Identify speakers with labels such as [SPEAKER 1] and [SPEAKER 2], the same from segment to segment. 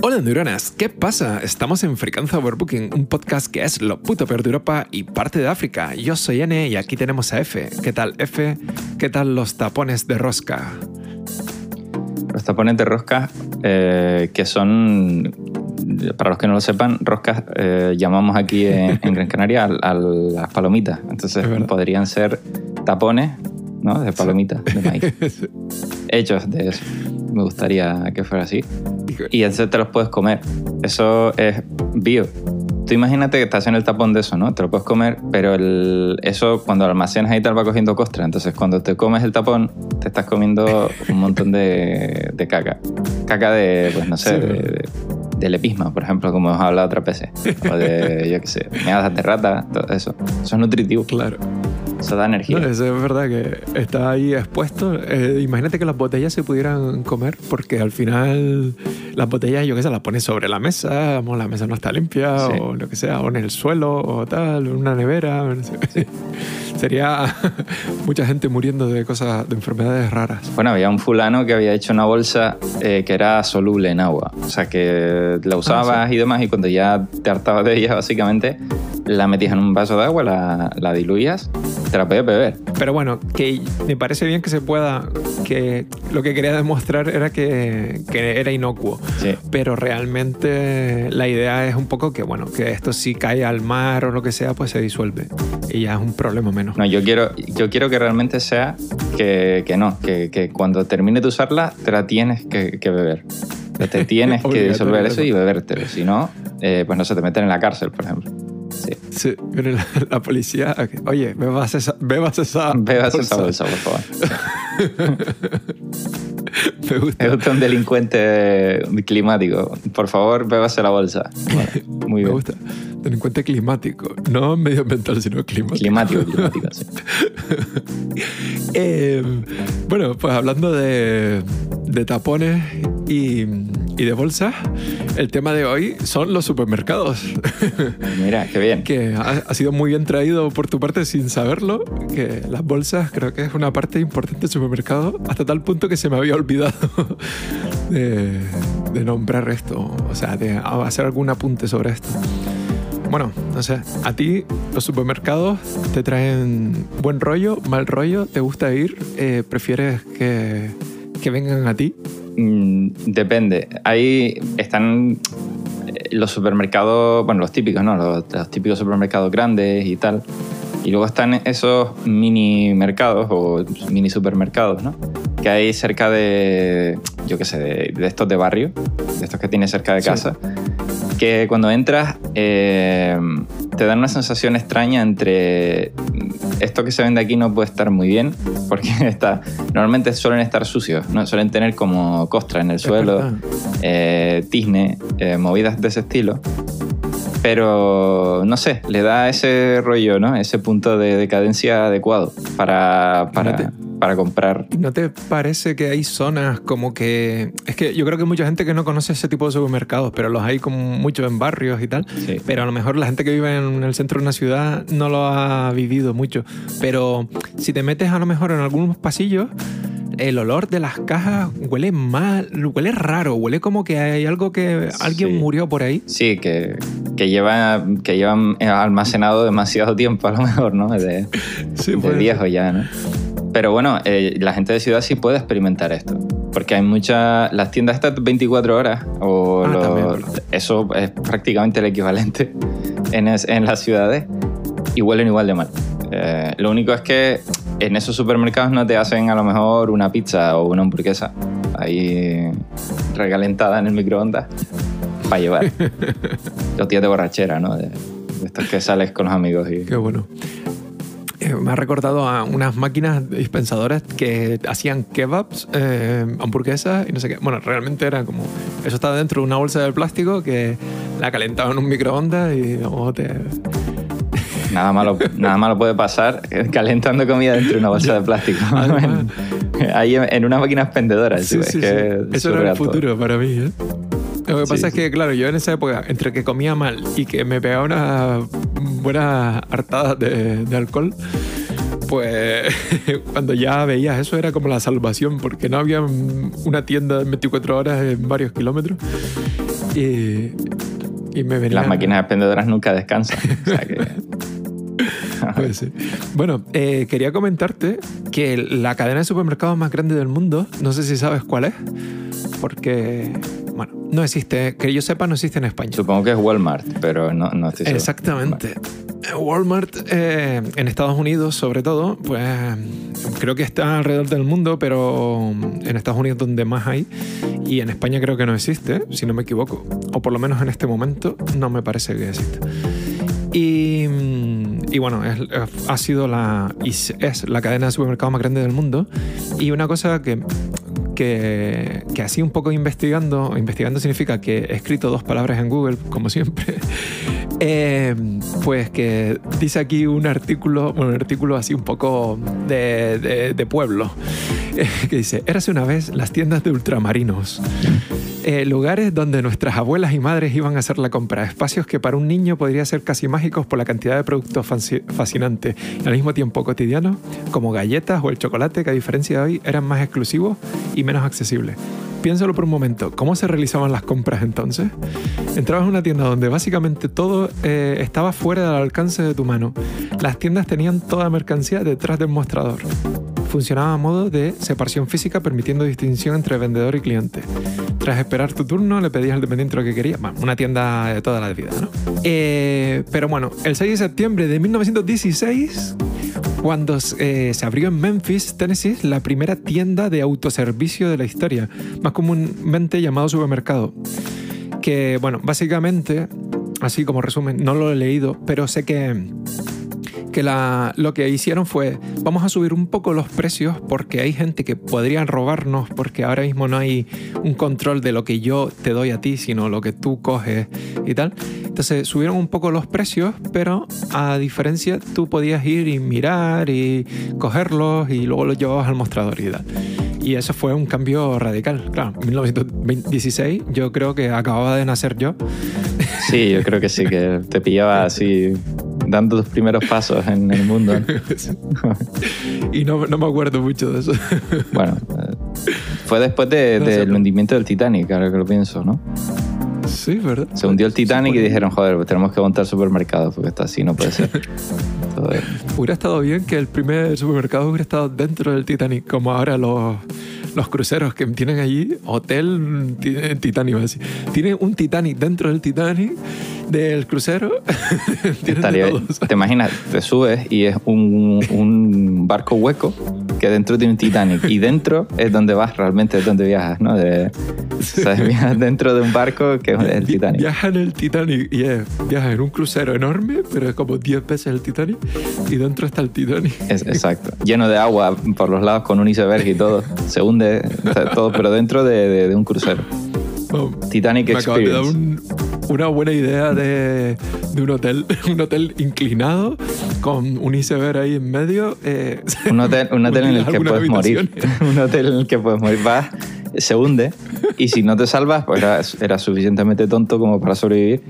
[SPEAKER 1] Hola neuronas, ¿qué pasa? Estamos en Frecuencia Overbooking, un podcast que es lo puto peor de Europa y parte de África. Yo soy N y aquí tenemos a F. ¿Qué tal F? ¿Qué tal los tapones de rosca?
[SPEAKER 2] Los tapones de rosca, eh, que son, para los que no lo sepan, roscas eh, llamamos aquí en, en Gran Canaria a, a las palomitas. Entonces podrían ser tapones ¿no? de palomitas de maíz. Hechos de eso. Me gustaría que fuera así. Y entonces te los puedes comer. Eso es bio. Tú imagínate que estás en el tapón de eso, ¿no? Te lo puedes comer, pero el- eso cuando lo almacenas ahí tal va cogiendo costra. Entonces cuando te comes el tapón, te estás comiendo un montón de, de caca. Caca de, pues no sé,
[SPEAKER 1] Sí.
[SPEAKER 2] de, de- de lepisma, por ejemplo, como hemos hablado otras veces. O de, yo qué sé, meadas de rata, todo eso. Eso es nutritivo,
[SPEAKER 1] Claro.
[SPEAKER 2] Eso da energía.
[SPEAKER 1] No, eso es verdad que está ahí expuesto. Eh, imagínate que las botellas se pudieran comer porque al final las botellas, yo qué sé, las pones sobre la mesa, o la mesa no está limpia
[SPEAKER 2] Sí.
[SPEAKER 1] o lo que sea, o en el suelo o tal, en una nevera. no sé. Sería mucha gente muriendo de cosas, de enfermedades raras.
[SPEAKER 2] Bueno, había un fulano que había hecho una bolsa eh, que era soluble en agua. O sea, que la usabas y demás y cuando ya te hartabas de ella, básicamente, la metías en un vaso de agua, la, la diluías, te la podías beber.
[SPEAKER 1] Pero bueno, que me parece bien que se pueda, que lo que quería demostrar era que, que era inocuo.
[SPEAKER 2] Sí.
[SPEAKER 1] Pero realmente la idea es un poco que, bueno, que esto si cae al mar o lo que sea, pues se disuelve. Y ya es un problema menos.
[SPEAKER 2] No, yo quiero, yo quiero que realmente sea que, que no, que, que cuando termines de usarla, te la tienes que, que beber. Te tienes que disolver eso y bebértelo. Si no, eh, pues no sé, te meten en la cárcel, por ejemplo. Sí.
[SPEAKER 1] Sí, viene la, la policía. Oye, bebas esa, bebas esa
[SPEAKER 2] Bebas esa bolsa, por favor.
[SPEAKER 1] Me gusta.
[SPEAKER 2] Es usted un delincuente climático. Por favor, bébase la bolsa. Muy
[SPEAKER 1] Me
[SPEAKER 2] bien.
[SPEAKER 1] gusta. Delincuente climático. No medioambiental, sino climático.
[SPEAKER 2] Climático, climático, sí.
[SPEAKER 1] Eh, bueno, pues hablando de, de tapones y, y de bolsas, el tema de hoy son los supermercados.
[SPEAKER 2] Mira, qué bien.
[SPEAKER 1] que ha, ha sido muy bien traído por tu parte sin saberlo, que las bolsas creo que es una parte importante del supermercado, hasta tal punto que se me había olvidado de, de nombrar esto, o sea, de hacer algún apunte sobre esto. Bueno, no sé, a ti los supermercados te traen buen rollo, mal rollo, te gusta ir, Eh, prefieres que, que vengan a ti.
[SPEAKER 2] Mm, depende. Ahí están eh, los supermercados, bueno, los típicos, ¿no? Los, los típicos supermercados grandes y tal. Y luego están esos mini mercados o mini supermercados, ¿no? Que hay cerca de, yo qué sé, de, de estos de barrio, de estos que tienes cerca de
[SPEAKER 1] Sí.
[SPEAKER 2] casa. Que cuando entras eh, te dan una sensación extraña entre esto que se vende aquí no puede estar muy bien porque está, normalmente suelen estar sucios, ¿no? suelen tener como costra en el suelo, eh, tizne, eh, movidas de ese estilo. Pero no sé, le da ese rollo, ¿no? Ese punto de decadencia adecuado para, para, para comprar.
[SPEAKER 1] ¿No te parece que hay zonas como que... Es que yo creo que hay mucha gente que no conoce ese tipo de supermercados, pero los hay como mucho en barrios y tal.
[SPEAKER 2] Sí.
[SPEAKER 1] Pero a lo mejor la gente que vive en el centro de una ciudad no lo ha vivido mucho. Pero si te metes a lo mejor en algunos pasillos, el olor de las cajas huele mal, huele raro, huele como que hay algo que alguien
[SPEAKER 2] Sí.
[SPEAKER 1] murió por ahí.
[SPEAKER 2] Sí, que, que, lleva, que llevan almacenado demasiado tiempo a lo mejor, ¿no? De,
[SPEAKER 1] Sí,
[SPEAKER 2] de
[SPEAKER 1] ser.
[SPEAKER 2] viejo ya, ¿no? Pero bueno, eh, la gente de ciudad sí puede experimentar esto. Porque hay muchas... Las tiendas estas 24 horas, o
[SPEAKER 1] Ah,
[SPEAKER 2] lo- eso es prácticamente el equivalente en, es- en las ciudades, y huelen igual de mal. Eh, lo único es que en esos supermercados no te hacen a lo mejor una pizza o una hamburguesa ahí recalentada en el microondas para llevar. Los días de borrachera, ¿no? De, de estos que sales con los amigos y...
[SPEAKER 1] Qué bueno. Eh, me ha recordado a unas máquinas dispensadoras que hacían kebabs, eh, hamburguesas y no sé qué. Bueno, realmente era como. Eso estaba dentro de una bolsa de plástico que la calentaba en un microondas y luego te.
[SPEAKER 2] Nada malo, nada malo puede pasar calentando comida dentro de una bolsa de plástico.
[SPEAKER 1] Además.
[SPEAKER 2] Ahí en, en una máquina expendedora.
[SPEAKER 1] Sí,
[SPEAKER 2] es
[SPEAKER 1] sí,
[SPEAKER 2] que
[SPEAKER 1] sí.
[SPEAKER 2] es
[SPEAKER 1] Eso era el futuro para mí, ¿eh? Lo que
[SPEAKER 2] Sí,
[SPEAKER 1] pasa es que, claro, yo en esa época, entre que comía mal y que me pegaba unas buenas hartadas de, de alcohol, pues cuando ya veías eso era como la salvación, porque no había una tienda de 24 horas en varios kilómetros. Y, y me venían...
[SPEAKER 2] Las máquinas expendedoras nunca descansan.
[SPEAKER 1] Pues bueno, eh, quería comentarte que la cadena de supermercados más grande del mundo, no sé si sabes cuál es, porque bueno, no existe, que yo sepa, no existe en España.
[SPEAKER 2] Supongo que es Walmart, pero no, no estoy seguro.
[SPEAKER 1] Exactamente. Walmart eh, en Estados Unidos, sobre todo, pues creo que está alrededor del mundo, pero en Estados Unidos donde más hay. Y en España creo que no existe, si no me equivoco. O por lo menos en este momento no me parece que exista. Y, y bueno, ha sido la, es la cadena de supermercados más grande del mundo. Y una cosa que que, así un poco investigando, investigando significa que he escrito dos palabras en Google, como siempre, eh, pues que dice aquí un artículo, un artículo así un poco de, de, pueblo, que dice, érase una vez las tiendas de ultramarinos. Eh, lugares donde nuestras abuelas y madres iban a hacer la compra, espacios que para un niño podría ser casi mágicos por la cantidad de productos fascinantes y al mismo tiempo cotidianos, como galletas o el chocolate, que a diferencia de hoy eran más exclusivos y menos accesibles. Piénsalo por un momento, ¿cómo se realizaban las compras entonces? Entrabas en una tienda donde básicamente todo eh, estaba fuera del alcance de tu mano. Las tiendas tenían toda mercancía detrás del mostrador funcionaba a modo de separación física permitiendo distinción entre vendedor y cliente. Tras esperar tu turno, le pedías al dependiente lo que quería. Bueno, una tienda de toda la vida, ¿no? Eh, pero bueno, el 6 de septiembre de 1916, cuando eh, se abrió en Memphis, Tennessee, la primera tienda de autoservicio de la historia, más comúnmente llamado supermercado. Que, bueno, básicamente, así como resumen, no lo he leído, pero sé que que la, lo que hicieron fue, vamos a subir un poco los precios porque hay gente que podrían robarnos porque ahora mismo no hay un control de lo que yo te doy a ti, sino lo que tú coges y tal. Entonces subieron un poco los precios, pero a diferencia tú podías ir y mirar y cogerlos y luego los llevabas al mostrador y tal. Y eso fue un cambio radical. Claro, en 1916 yo creo que acababa de nacer yo.
[SPEAKER 2] Sí, yo creo que sí, que te pillaba así dando tus primeros pasos en el mundo.
[SPEAKER 1] y no, no, me acuerdo mucho de eso.
[SPEAKER 2] bueno, eh, fue después del de, hundimiento del Titanic, ahora que lo pienso, ¿no?
[SPEAKER 1] Sí, ¿verdad?
[SPEAKER 2] Se hundió el Titanic y dijeron, joder, pues tenemos que montar supermercados porque está así, no puede ser.
[SPEAKER 1] hubiera estado bien que el primer supermercado hubiera estado dentro del Titanic, como ahora los los cruceros que tienen allí, hotel Titanic, así. Tienen un Titanic dentro del Titanic, del crucero.
[SPEAKER 2] te imaginas, te subes y es un, un, barco hueco que dentro tiene un Titanic y dentro es donde vas realmente, es donde viajas, ¿no? De, ¿sabes? Viajas dentro de un barco que es el Titanic.
[SPEAKER 1] Viajas en el Titanic y es, viajas en un crucero enorme, pero es como 10 veces el Titanic y dentro está el Titanic.
[SPEAKER 2] Es, exacto. Lleno de agua por los lados con un iceberg y todo. Se hunde todo, pero dentro de, un crucero. Titanic Experience.
[SPEAKER 1] una buena idea de, un hotel, un hotel inclinado con un iceberg ahí en medio. Eh,
[SPEAKER 2] un hotel, un hotel en el que puedes morir. un hotel en el que puedes morir. Vas, se hunde y si no te salvas, pues eras, suficientemente tonto como para sobrevivir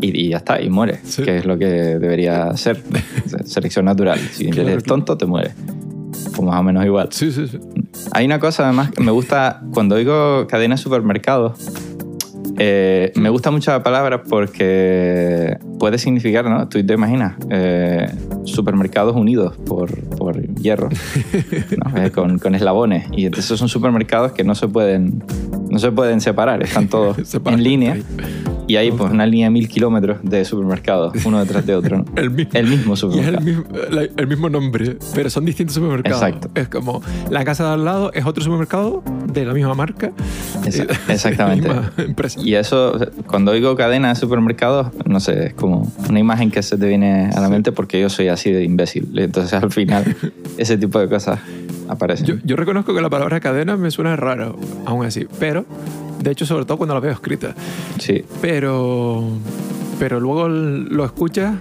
[SPEAKER 2] y, ya está, y mueres, que es lo que debería ser. Selección natural. Si eres tonto, te mueres. O más o menos igual.
[SPEAKER 1] Sí, sí, sí.
[SPEAKER 2] Hay una cosa además que me gusta cuando oigo cadena de supermercados. Eh, me gusta mucho la palabra porque puede significar, ¿no? Tú te imaginas, eh, supermercados unidos por, por hierro, ¿no? Eh, con, con, eslabones. Y entonces son supermercados que no se pueden, no se pueden separar, están todos en línea. Y hay pues una línea de mil kilómetros de supermercados, uno detrás de otro. ¿no?
[SPEAKER 1] el, mismo, supermercado. Y es el mismo, nombre, pero son distintos supermercados. Exacto. Es como la casa de al lado es otro supermercado de la misma marca.
[SPEAKER 2] exactamente. Y eso, cuando oigo cadena de supermercados, no sé, es como una imagen que se te viene a la mente porque yo soy así de imbécil. Entonces al final ese tipo de cosas aparecen.
[SPEAKER 1] Yo, yo reconozco que la palabra cadena me suena raro, aún así, pero de hecho, sobre todo cuando la veo escrita.
[SPEAKER 2] Sí.
[SPEAKER 1] Pero, pero luego lo escuchas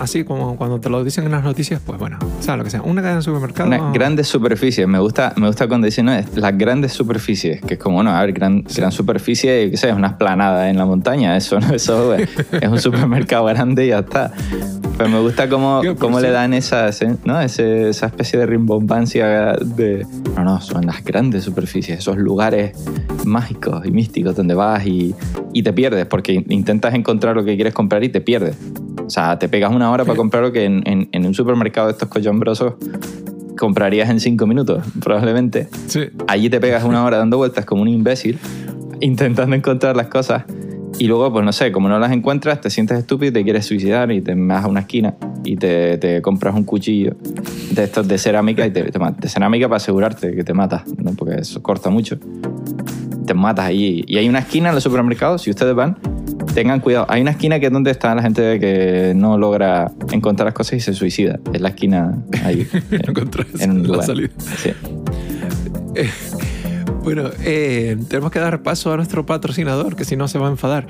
[SPEAKER 1] así como cuando te lo dicen en las noticias, pues bueno, sea lo que sea. Una cadena de supermercado.
[SPEAKER 2] Una grandes superficies. Me gusta, me gusta cuando dicen, no, las grandes superficies, que es como, no, a ver, gran, gran superficie, qué sé, es una esplanada en la montaña. Eso, ¿no? Eso es un supermercado grande y ya está. Pero me gusta cómo, cómo le dan esa, ¿no? Ese, esa especie de rimbombancia de... No, no, son las grandes superficies, esos lugares mágicos y místicos donde vas y, y te pierdes porque intentas encontrar lo que quieres comprar y te pierdes. O sea, te pegas una hora para comprar lo que en, en, en un supermercado de estos cochombrosos comprarías en cinco minutos, probablemente.
[SPEAKER 1] Sí.
[SPEAKER 2] Allí te pegas una hora dando vueltas como un imbécil, intentando encontrar las cosas. Y luego, pues no sé, como no las encuentras, te sientes estúpido y te quieres suicidar y te vas a una esquina y te, te compras un cuchillo de estos de cerámica y te, te De cerámica para asegurarte que te matas, ¿no? porque eso corta mucho. Te matas allí. Y hay una esquina en los supermercados, si ustedes van, tengan cuidado. Hay una esquina que es donde está la gente que no logra encontrar las cosas y se suicida. Es la esquina ahí.
[SPEAKER 1] en, en la salida.
[SPEAKER 2] Sí.
[SPEAKER 1] Eh, bueno, eh, tenemos que dar paso a nuestro patrocinador, que si no se va a enfadar.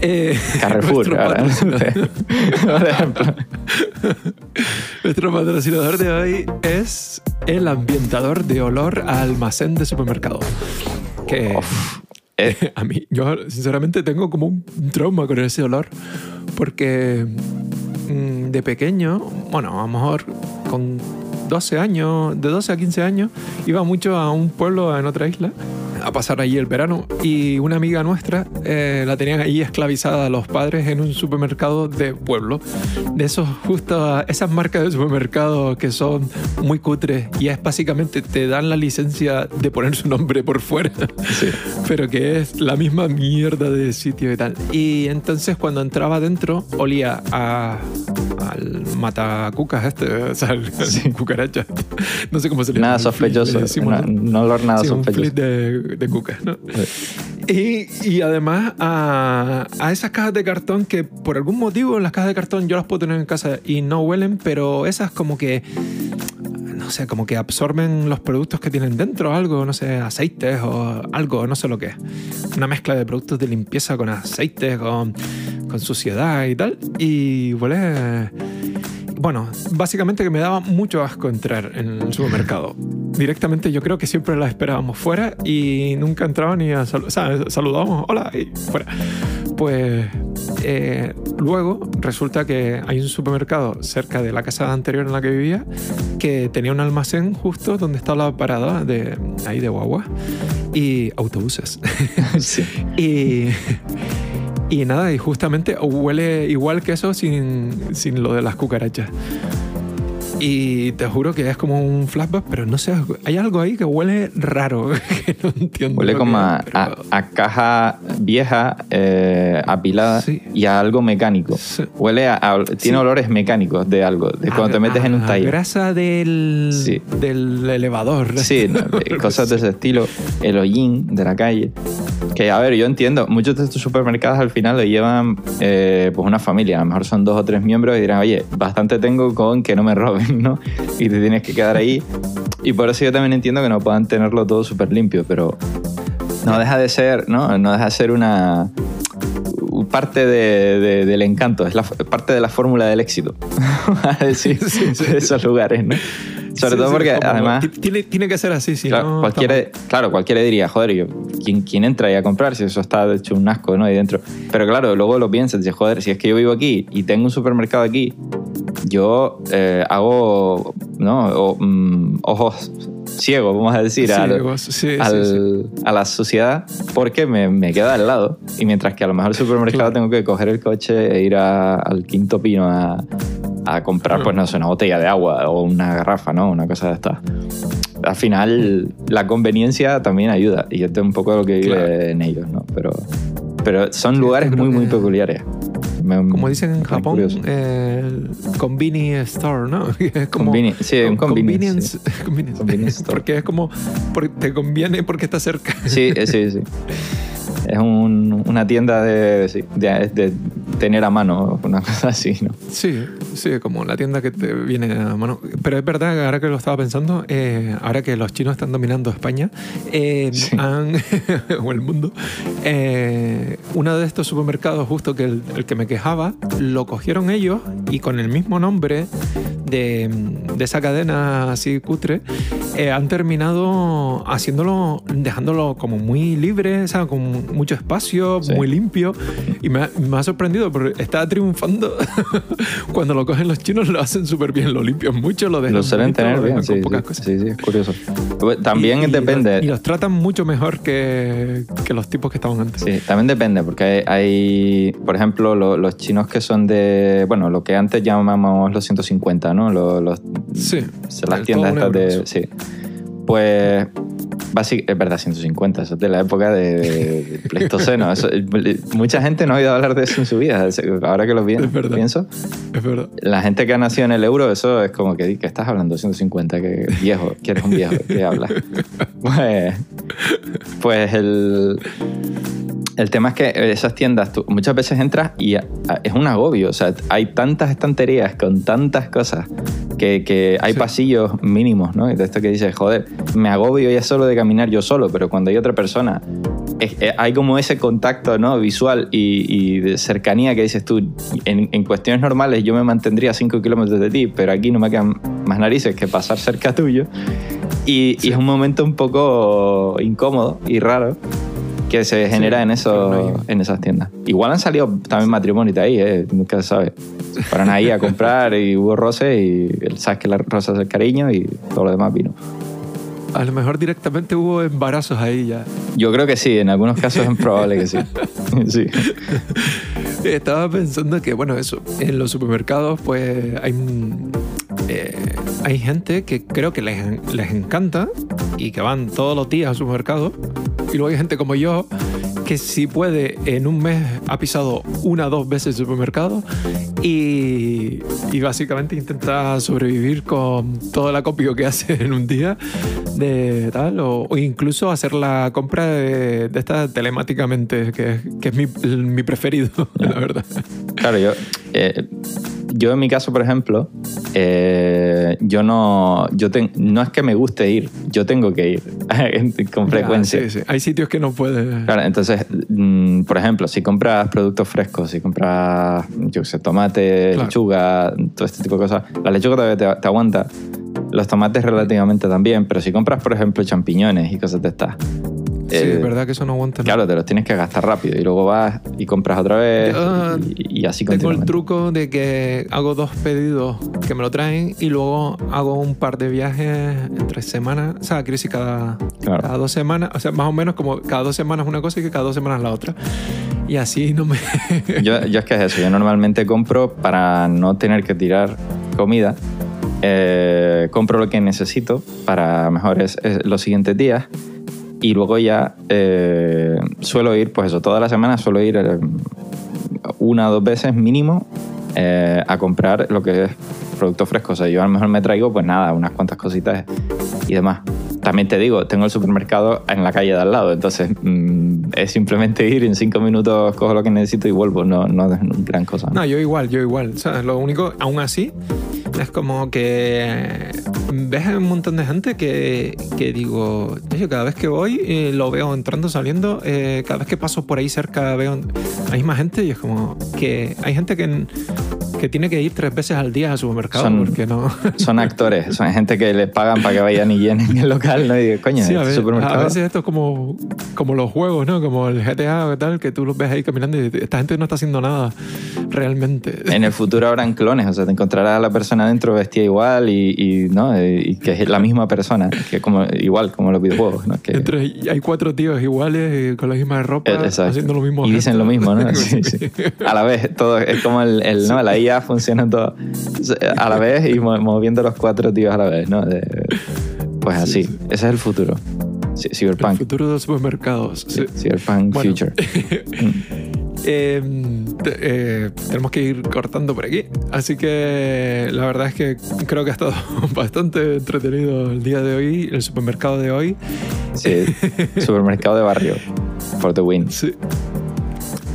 [SPEAKER 2] Eh, Carrefour.
[SPEAKER 1] Por ejemplo. nuestro patrocinador de hoy es el ambientador de olor a almacén de supermercado. Que eh. a mí, yo sinceramente tengo como un trauma con ese olor, porque mm, de pequeño, bueno, a lo mejor con 12 años, de 12 a 15 años, iba mucho a un pueblo en otra isla a pasar allí el verano y una amiga nuestra eh, la tenían allí esclavizada a los padres en un supermercado de pueblo. De esos justo esas marcas de supermercado que son muy cutres y es básicamente te dan la licencia de poner su nombre por fuera, pero que es la misma mierda de sitio y tal. Y entonces cuando entraba dentro olía a al matacucas este, o sea, al, cucaracha. No sé cómo se le
[SPEAKER 2] llama. Nada sospechoso. no, no olor nada
[SPEAKER 1] sí,
[SPEAKER 2] sospechoso.
[SPEAKER 1] Un de, de cucas, ¿no? Y, y, además a, a, esas cajas de cartón que por algún motivo las cajas de cartón yo las puedo tener en casa y no huelen, pero esas como que no sé, como que absorben los productos que tienen dentro, algo, no sé, aceites o algo, no sé lo que es. Una mezcla de productos de limpieza con aceites, con, con suciedad y tal. Y huele... Bueno, básicamente que me daba mucho asco entrar en el supermercado. Directamente yo creo que siempre la esperábamos fuera y nunca entraba ni a saludar. O sea, saludábamos, hola, y fuera. Pues eh, luego resulta que hay un supermercado cerca de la casa anterior en la que vivía que tenía un almacén justo donde estaba la parada de ahí de guagua y autobuses.
[SPEAKER 2] Sí.
[SPEAKER 1] y, y nada, y justamente huele igual que eso sin, sin lo de las cucarachas. Y te juro que es como un flashback, pero no sé, hay algo ahí que huele raro, que no entiendo.
[SPEAKER 2] Huele como a,
[SPEAKER 1] pero...
[SPEAKER 2] a, a, caja vieja, eh, apilada
[SPEAKER 1] Sí.
[SPEAKER 2] y a algo mecánico.
[SPEAKER 1] Sí.
[SPEAKER 2] Huele a, a- tiene
[SPEAKER 1] Sí.
[SPEAKER 2] olores mecánicos de algo, de cuando te metes en un taller.
[SPEAKER 1] grasa del, del elevador.
[SPEAKER 2] Sí, no, cosas de ese estilo. El hollín de la calle. Que, a ver, yo entiendo, muchos de estos supermercados al final lo llevan eh, pues una familia. A lo mejor son dos o tres miembros y dirán, oye, bastante tengo con que no me roben, ¿no? Y te tienes que quedar ahí. Y por eso yo también entiendo que no puedan tenerlo todo súper limpio, pero no deja de ser, ¿no? No deja de ser una parte de- de- del encanto, es la, parte de la fórmula del éxito, a decir,
[SPEAKER 1] Sí, sí.
[SPEAKER 2] de esos lugares, ¿no? Sobre
[SPEAKER 1] Sí,
[SPEAKER 2] todo
[SPEAKER 1] sí,
[SPEAKER 2] porque además...
[SPEAKER 1] ti- Tiene, tiene que ser así, si
[SPEAKER 2] Claro,
[SPEAKER 1] no.
[SPEAKER 2] cualquiera, claro, cualquiera diría, joder, yo, ¿quién, ¿quién entra ahí a comprar si eso está hecho un asco, ¿no? Ahí dentro. Pero claro, luego lo piensas, dices, joder, si es que yo vivo aquí y tengo un supermercado aquí, yo eh, hago, ¿no? O, mm, ojos ciegos, vamos a decir,
[SPEAKER 1] Sí,
[SPEAKER 2] al,
[SPEAKER 1] sí, sí,
[SPEAKER 2] al-
[SPEAKER 1] sí.
[SPEAKER 2] a la sociedad porque me, me queda al lado. Y mientras que a lo mejor el supermercado
[SPEAKER 1] Claro.
[SPEAKER 2] tengo que coger el coche e ir a- al quinto pino a, a comprar, pues no sé, una botella de agua o una garrafa, ¿no? Una cosa de estas. Al final, la conveniencia también ayuda. Y esto es un poco lo que vive
[SPEAKER 1] Claro.
[SPEAKER 2] en ellos, ¿no? Pero, pero son
[SPEAKER 1] Sí,
[SPEAKER 2] lugares muy, muy peculiares. Me-
[SPEAKER 1] Como dicen en Japón, eh, el convenience store, ¿no? Es como
[SPEAKER 2] Conveni- sí, un convenience,
[SPEAKER 1] convenience, convenience.
[SPEAKER 2] Convenience store.
[SPEAKER 1] Porque es como, porque te conviene porque está cerca.
[SPEAKER 2] Sí, eh, sí, sí. Es un- una tienda de, sí, de- de tener a mano, una cosa así, ¿no?
[SPEAKER 1] Sí, sí, como la tienda que te viene a mano. Pero es verdad que ahora que lo estaba pensando, eh, ahora que los chinos están dominando España eh,
[SPEAKER 2] Sí.
[SPEAKER 1] han- o el mundo, eh, uno de estos supermercados, justo que el, el que me quejaba, lo cogieron ellos y con el mismo nombre de, de esa cadena así cutre, eh, han terminado haciéndolo, dejándolo como muy libre, o sea, con mucho espacio, muy limpio. Y me ha, sorprendido porque está triunfando. Cuando lo cogen los chinos lo hacen súper bien, lo limpian mucho, lo dejan.
[SPEAKER 2] Lo suelen tener bien, sí, sí, sí, es curioso. También depende.
[SPEAKER 1] Y los, tratan mucho mejor que, que, los tipos que estaban antes.
[SPEAKER 2] Sí, también depende, porque hay, por ejemplo, los chinos que son de, bueno, lo que antes llamamos los 150, ¿no? Los, los
[SPEAKER 1] sí.
[SPEAKER 2] Las tiendas estas de. Sí. Pues es verdad, 150, eso es de la época de, Pleistoceno. mucha gente no ha oído hablar de eso en su vida. Ahora que lo pienso,
[SPEAKER 1] es verdad.
[SPEAKER 2] La gente que ha nacido en el euro, eso es como que, ¿qué estás hablando? 150, que viejo, que eres un viejo, ¿qué hablas? Pues, pues el, el tema es que esas tiendas, tú muchas veces entras y es un agobio. O sea, hay tantas estanterías con tantas cosas que, que hay pasillos mínimos, ¿no? Y de esto que dices, joder, me agobio ya solo de caminar yo solo, pero cuando hay otra persona, eh, hay como ese contacto ¿no? visual y, de cercanía que dices tú. En, en, cuestiones normales yo me mantendría a 5 kilómetros de ti, pero aquí no me quedan más narices que pasar cerca tuyo. Y, y es un momento un poco incómodo y raro que se genera en, eso, en esas tiendas. Igual han salido también matrimonios de ahí, ¿eh? nunca se sabe. Fueron ahí a comprar y hubo roce y sabes que la rosa es el cariño y todo lo demás vino.
[SPEAKER 1] A lo mejor directamente hubo embarazos ahí ya.
[SPEAKER 2] Yo creo que sí, en algunos casos es probable que sí. sí.
[SPEAKER 1] Estaba pensando que, bueno, eso, en los supermercados pues hay, eh, hay gente que creo que les, les encanta y que van todos los días al supermercado y luego hay gente como yo que si puede en un mes ha pisado una o dos veces el supermercado y, y, básicamente intenta sobrevivir con todo el acopio que hace en un día de tal o, incluso hacer la compra de, de esta telemáticamente que, que es mi, mi preferido la verdad.
[SPEAKER 2] Claro yo eh, yo en mi caso, por ejemplo, eh, yo no, yo no es que me guste ir, yo tengo que ir con frecuencia.
[SPEAKER 1] sí, sí. Hay sitios que no puedes.
[SPEAKER 2] Claro, entonces, mm, por ejemplo, si compras productos frescos, si compras, yo sé, tomate, lechuga, todo este tipo de cosas, la lechuga todavía te, te aguanta, los tomates relativamente también, pero si compras, por ejemplo, champiñones y cosas de estas,
[SPEAKER 1] Sí, es eh, verdad que eso no aguanta.
[SPEAKER 2] Claro, te los tienes que gastar rápido y luego vas y compras otra vez y, así
[SPEAKER 1] Tengo el truco de que hago dos pedidos que me lo traen y luego hago un par de viajes entre semanas. O sea, quiero decir, cada, cada dos semanas, o sea, más o menos como cada dos semanas una cosa y que cada dos semanas la otra. Y así no me...
[SPEAKER 2] yo, yo es que es eso, yo normalmente compro para no tener que tirar comida. Eh, compro lo que necesito para mejores los siguientes días y luego ya eh, suelo ir, pues eso, todas las semanas suelo ir eh, una o dos veces mínimo eh, a comprar lo que es producto fresco. O sea, yo a lo mejor me traigo, pues nada, unas cuantas cositas y demás. También te digo, tengo el supermercado en la calle de al lado, entonces mm, es simplemente ir en cinco minutos, cojo lo que necesito y vuelvo, no, no es gran cosa.
[SPEAKER 1] ¿no? yo igual, yo igual. Lo único, aún así, es como que ves un montón de gente que, que digo, yo cada vez que voy eh, lo veo entrando, saliendo, eh, cada vez que paso por ahí cerca veo la misma gente y es como que hay gente que que tiene que ir tres veces al día al supermercado son, porque no.
[SPEAKER 2] Son actores, son gente que les pagan para que vayan y llenen el local, ¿no? Y coño,
[SPEAKER 1] sí, a, veces, esto es como, como los juegos, ¿no? Como el GTA o tal, que tú los ves ahí caminando y esta gente no está haciendo nada realmente.
[SPEAKER 2] En el futuro habrán clones, o sea, te encontrarás a la persona dentro vestida igual y, ¿no? y que es la misma persona, que como, igual como los videojuegos, ¿no? Que...
[SPEAKER 1] hay cuatro tíos iguales eh, con la misma ropa, eh, haciendo lo mismo.
[SPEAKER 2] Y dicen lo mismo, ¿no? sí, sí. A la vez, todo es como el, el ¿no? la IA funciona todo a la vez y moviendo los cuatro tíos a la vez, ¿no? pues así, ese es el futuro. Cyberpunk. El
[SPEAKER 1] futuro de los supermercados.
[SPEAKER 2] Cyberpunk Future.
[SPEAKER 1] Em, eh, tenemos que ir cortando por aquí. Así que la verdad es que creo que ha estado bastante entretenido el día de hoy, el supermercado de hoy.
[SPEAKER 2] Sí, supermercado de barrio. For the win.
[SPEAKER 1] Sí.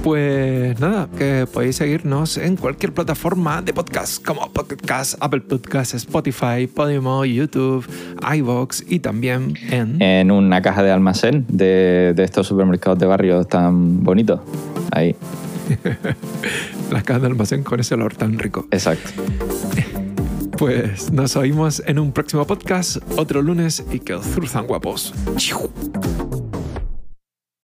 [SPEAKER 1] Pues nada, que podéis seguirnos en cualquier plataforma de podcast como Podcast, Apple Podcasts, Spotify, Podimo, YouTube, iVoox y también en...
[SPEAKER 2] En una caja de almacén de, de estos supermercados de barrio tan bonitos. Ahí.
[SPEAKER 1] Las cajas de almacén con ese olor tan rico.
[SPEAKER 2] Exacto.
[SPEAKER 1] Pues nos oímos en un próximo podcast, otro lunes y que os cruzan guapos. ¡Chiu!